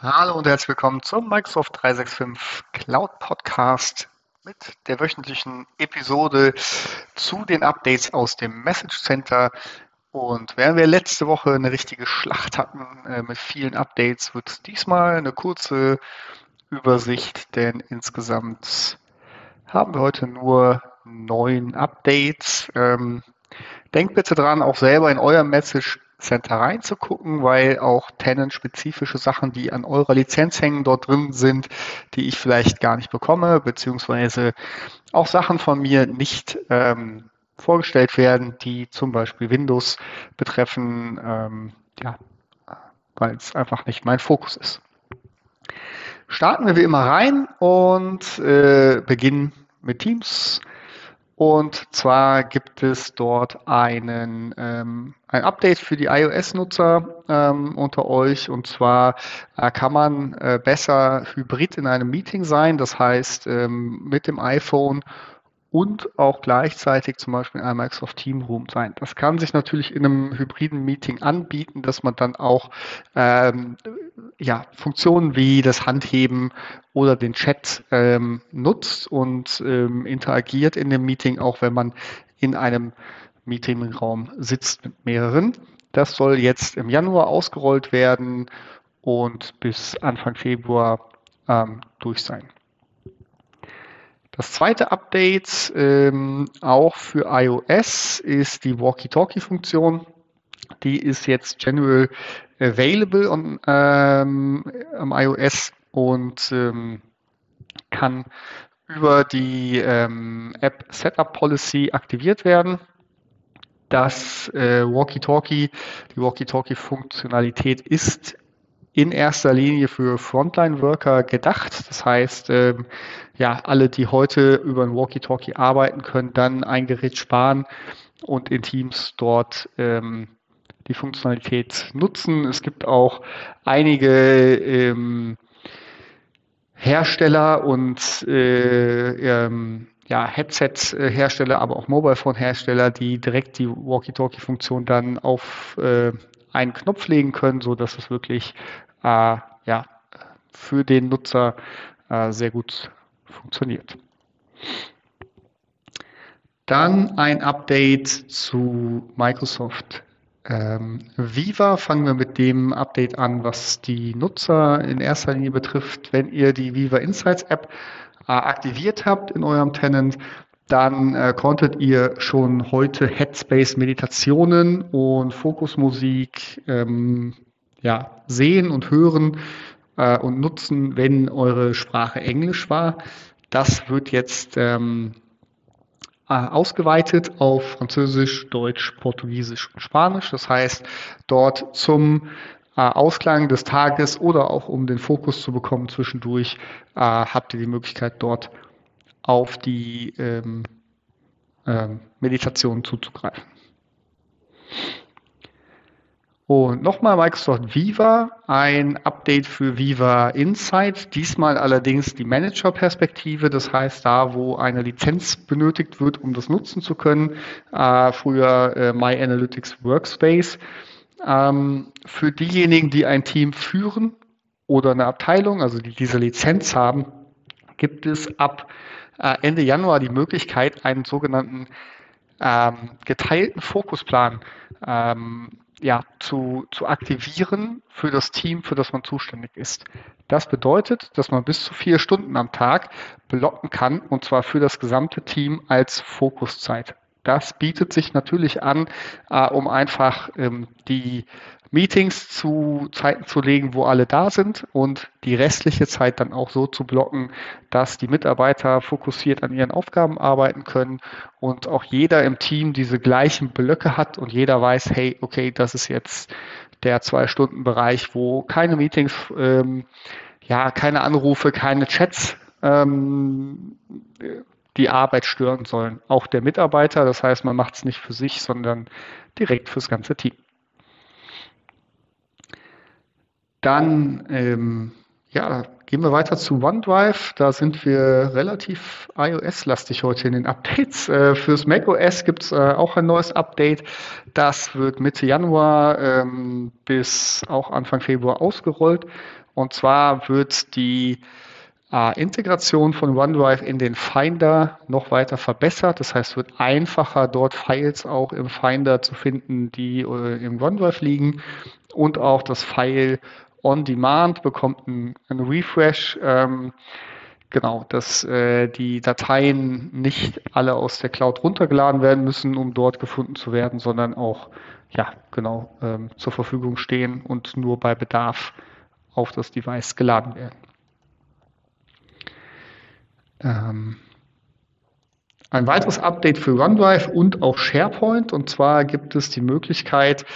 Hallo und herzlich willkommen zum Microsoft 365 Cloud Podcast mit der wöchentlichen Episode zu den Updates aus dem Message Center. Und während wir letzte Woche eine richtige Schlacht hatten äh, mit vielen Updates, wird es diesmal eine kurze Übersicht, denn insgesamt haben wir heute nur neun Updates. Ähm, denkt bitte dran, auch selber in euer Message Center reinzugucken, weil auch Tenant-spezifische Sachen, die an eurer Lizenz hängen, dort drin sind, die ich vielleicht gar nicht bekomme, beziehungsweise auch Sachen von mir nicht ähm, vorgestellt werden, die zum Beispiel Windows betreffen, ähm, ja, weil es einfach nicht mein Fokus ist. Starten wir wie immer rein und äh, beginnen mit Teams. Und zwar gibt es dort einen, ähm, ein Update für die iOS-Nutzer ähm, unter euch. Und zwar äh, kann man äh, besser hybrid in einem Meeting sein. Das heißt, ähm, mit dem iPhone und auch gleichzeitig zum Beispiel in einem Microsoft Team Room sein. Das kann sich natürlich in einem hybriden Meeting anbieten, dass man dann auch ähm, ja, Funktionen wie das Handheben oder den Chat ähm, nutzt und ähm, interagiert in dem Meeting, auch wenn man in einem Meetingraum sitzt mit mehreren. Das soll jetzt im Januar ausgerollt werden und bis Anfang Februar ähm, durch sein. Das zweite Update ähm, auch für iOS ist die Walkie-Talkie-Funktion. Die ist jetzt general available on, ähm, am iOS und ähm, kann über die ähm, App Setup Policy aktiviert werden. Das äh, Walkie-Talkie, die Walkie-Talkie-Funktionalität ist in erster Linie für Frontline-Worker gedacht. Das heißt, ähm, ja, alle, die heute über ein Walkie-Talkie arbeiten, können dann ein Gerät sparen und in Teams dort ähm, die Funktionalität nutzen. Es gibt auch einige ähm, Hersteller und äh, ähm, ja, Headset-Hersteller, aber auch Mobile-Phone-Hersteller, die direkt die Walkie-Talkie-Funktion dann auf äh, einen Knopf legen können, so dass es wirklich ja, für den Nutzer äh, sehr gut funktioniert. Dann ein Update zu Microsoft ähm, Viva. Fangen wir mit dem Update an, was die Nutzer in erster Linie betrifft. Wenn ihr die Viva Insights App äh, aktiviert habt in eurem Tenant, dann äh, konntet ihr schon heute Headspace Meditationen und Fokusmusik ähm, ja, sehen und hören äh, und nutzen, wenn eure Sprache Englisch war. Das wird jetzt ähm, äh, ausgeweitet auf Französisch, Deutsch, Portugiesisch und Spanisch. Das heißt, dort zum äh, Ausklang des Tages oder auch um den Fokus zu bekommen zwischendurch, äh, habt ihr die Möglichkeit dort auf die ähm, ähm, Meditation zuzugreifen. Und nochmal Microsoft Viva, ein Update für Viva Insight, diesmal allerdings die Manager-Perspektive, das heißt da, wo eine Lizenz benötigt wird, um das nutzen zu können, äh, früher äh, My Analytics Workspace. Ähm, für diejenigen, die ein Team führen oder eine Abteilung, also die diese Lizenz haben, gibt es ab äh, Ende Januar die Möglichkeit, einen sogenannten ähm, geteilten Fokusplan ähm, ja, zu, zu aktivieren für das Team, für das man zuständig ist. Das bedeutet, dass man bis zu vier Stunden am Tag blocken kann, und zwar für das gesamte Team als Fokuszeit. Das bietet sich natürlich an, äh, um einfach ähm, die Meetings zu Zeiten zu legen, wo alle da sind und die restliche Zeit dann auch so zu blocken, dass die Mitarbeiter fokussiert an ihren Aufgaben arbeiten können und auch jeder im Team diese gleichen Blöcke hat und jeder weiß, hey, okay, das ist jetzt der Zwei-Stunden-Bereich, wo keine Meetings, ähm, ja, keine Anrufe, keine Chats ähm, die Arbeit stören sollen. Auch der Mitarbeiter, das heißt, man macht es nicht für sich, sondern direkt fürs ganze Team. Dann ähm, Ja, gehen wir weiter zu OneDrive. Da sind wir relativ iOS-lastig heute in den Updates. Äh, fürs macOS gibt es äh, auch ein neues Update. Das wird Mitte Januar ähm, bis auch Anfang Februar ausgerollt. Und zwar wird die Integration von OneDrive in den Finder noch weiter verbessert. Das heißt, es wird einfacher, dort Files auch im Finder zu finden, die äh, im OneDrive liegen. Und auch das File on Demand bekommt ein, ein Refresh. Ähm, genau, dass äh, die Dateien nicht alle aus der Cloud runtergeladen werden müssen, um dort gefunden zu werden, sondern auch ja genau ähm, zur Verfügung stehen und nur bei Bedarf auf das Device geladen werden. Ähm, ein weiteres Update für OneDrive und auch SharePoint. Und zwar gibt es die Möglichkeit,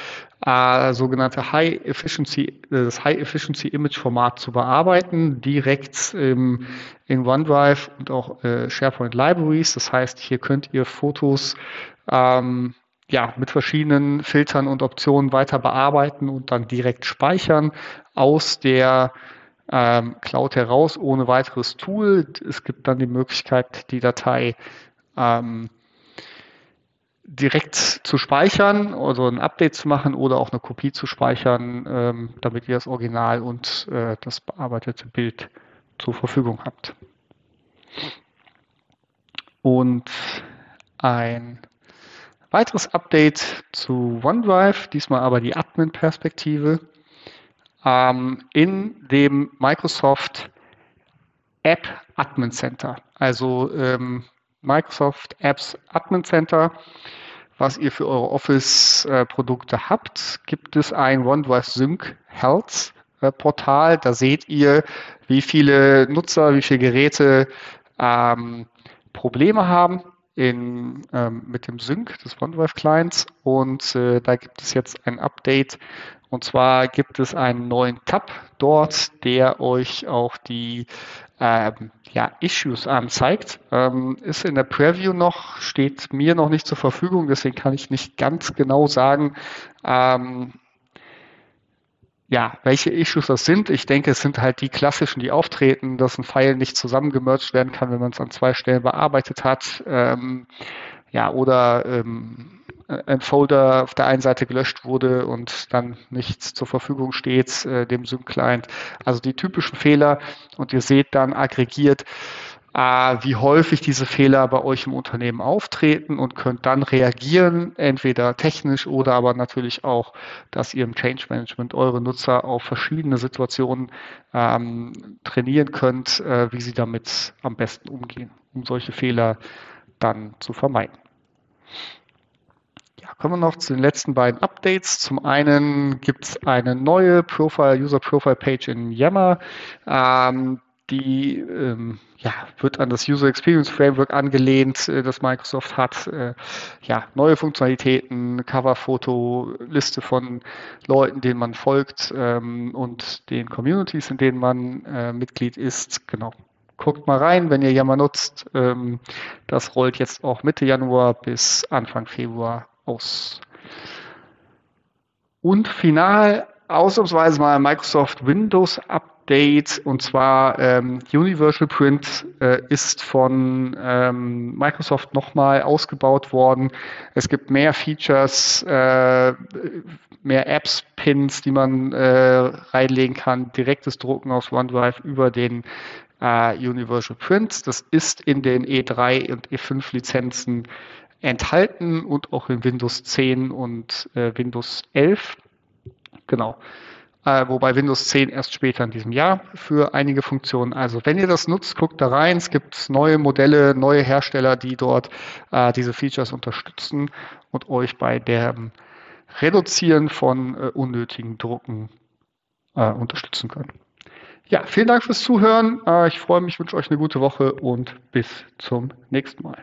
äh, sogenannte High Efficiency, das High Efficiency Image Format zu bearbeiten, direkt ähm, in OneDrive und auch äh, SharePoint Libraries. Das heißt, hier könnt ihr Fotos ähm, ja, mit verschiedenen Filtern und Optionen weiter bearbeiten und dann direkt speichern aus der ähm, Cloud heraus ohne weiteres Tool. Es gibt dann die Möglichkeit, die Datei ähm, direkt zu speichern, also ein Update zu machen oder auch eine Kopie zu speichern, ähm, damit ihr das Original und äh, das bearbeitete Bild zur Verfügung habt. Und ein weiteres Update zu OneDrive, diesmal aber die Admin-Perspektive, ähm, in dem Microsoft App Admin Center. Also ähm, Microsoft Apps Admin Center was ihr für eure Office-Produkte habt, gibt es ein OneDrive Sync Health Portal. Da seht ihr, wie viele Nutzer, wie viele Geräte ähm, Probleme haben in, ähm, mit dem Sync des OneDrive Clients. Und äh, da gibt es jetzt ein Update. Und zwar gibt es einen neuen Tab dort, der euch auch die ähm, ja, Issues anzeigt. Ähm, ist in der Preview noch, steht mir noch nicht zur Verfügung, deswegen kann ich nicht ganz genau sagen, ähm, ja, welche Issues das sind. Ich denke, es sind halt die klassischen, die auftreten, dass ein File nicht zusammengemerged werden kann, wenn man es an zwei Stellen bearbeitet hat. Ähm, ja, oder ähm, ein Folder auf der einen Seite gelöscht wurde und dann nichts zur Verfügung steht, äh, dem Sync-Client. Also die typischen Fehler und ihr seht dann aggregiert, äh, wie häufig diese Fehler bei euch im Unternehmen auftreten und könnt dann reagieren, entweder technisch oder aber natürlich auch, dass ihr im Change Management eure Nutzer auf verschiedene Situationen ähm, trainieren könnt, äh, wie sie damit am besten umgehen, um solche Fehler dann zu vermeiden. Ja, kommen wir noch zu den letzten beiden Updates. Zum einen gibt es eine neue Profile, User Profile Page in Yammer. Ähm, die ähm, ja, wird an das User Experience Framework angelehnt, äh, das Microsoft hat. Äh, ja, neue Funktionalitäten, Coverfoto, Liste von Leuten, denen man folgt ähm, und den Communities, in denen man äh, Mitglied ist. Genau. Guckt mal rein, wenn ihr Yammer nutzt. Ähm, das rollt jetzt auch Mitte Januar bis Anfang Februar aus. Und final ausnahmsweise mal Microsoft Windows Update und zwar ähm, Universal Print äh, ist von ähm, Microsoft nochmal ausgebaut worden. Es gibt mehr Features, äh, mehr Apps, Pins, die man äh, reinlegen kann, direktes Drucken aus OneDrive über den äh, Universal Print. Das ist in den E3 und E5 Lizenzen enthalten und auch in Windows 10 und äh, Windows 11. Genau. Äh, wobei Windows 10 erst später in diesem Jahr für einige Funktionen. Also wenn ihr das nutzt, guckt da rein. Es gibt neue Modelle, neue Hersteller, die dort äh, diese Features unterstützen und euch bei dem Reduzieren von äh, unnötigen Drucken äh, unterstützen können. Ja, vielen Dank fürs Zuhören. Äh, ich freue mich, wünsche euch eine gute Woche und bis zum nächsten Mal.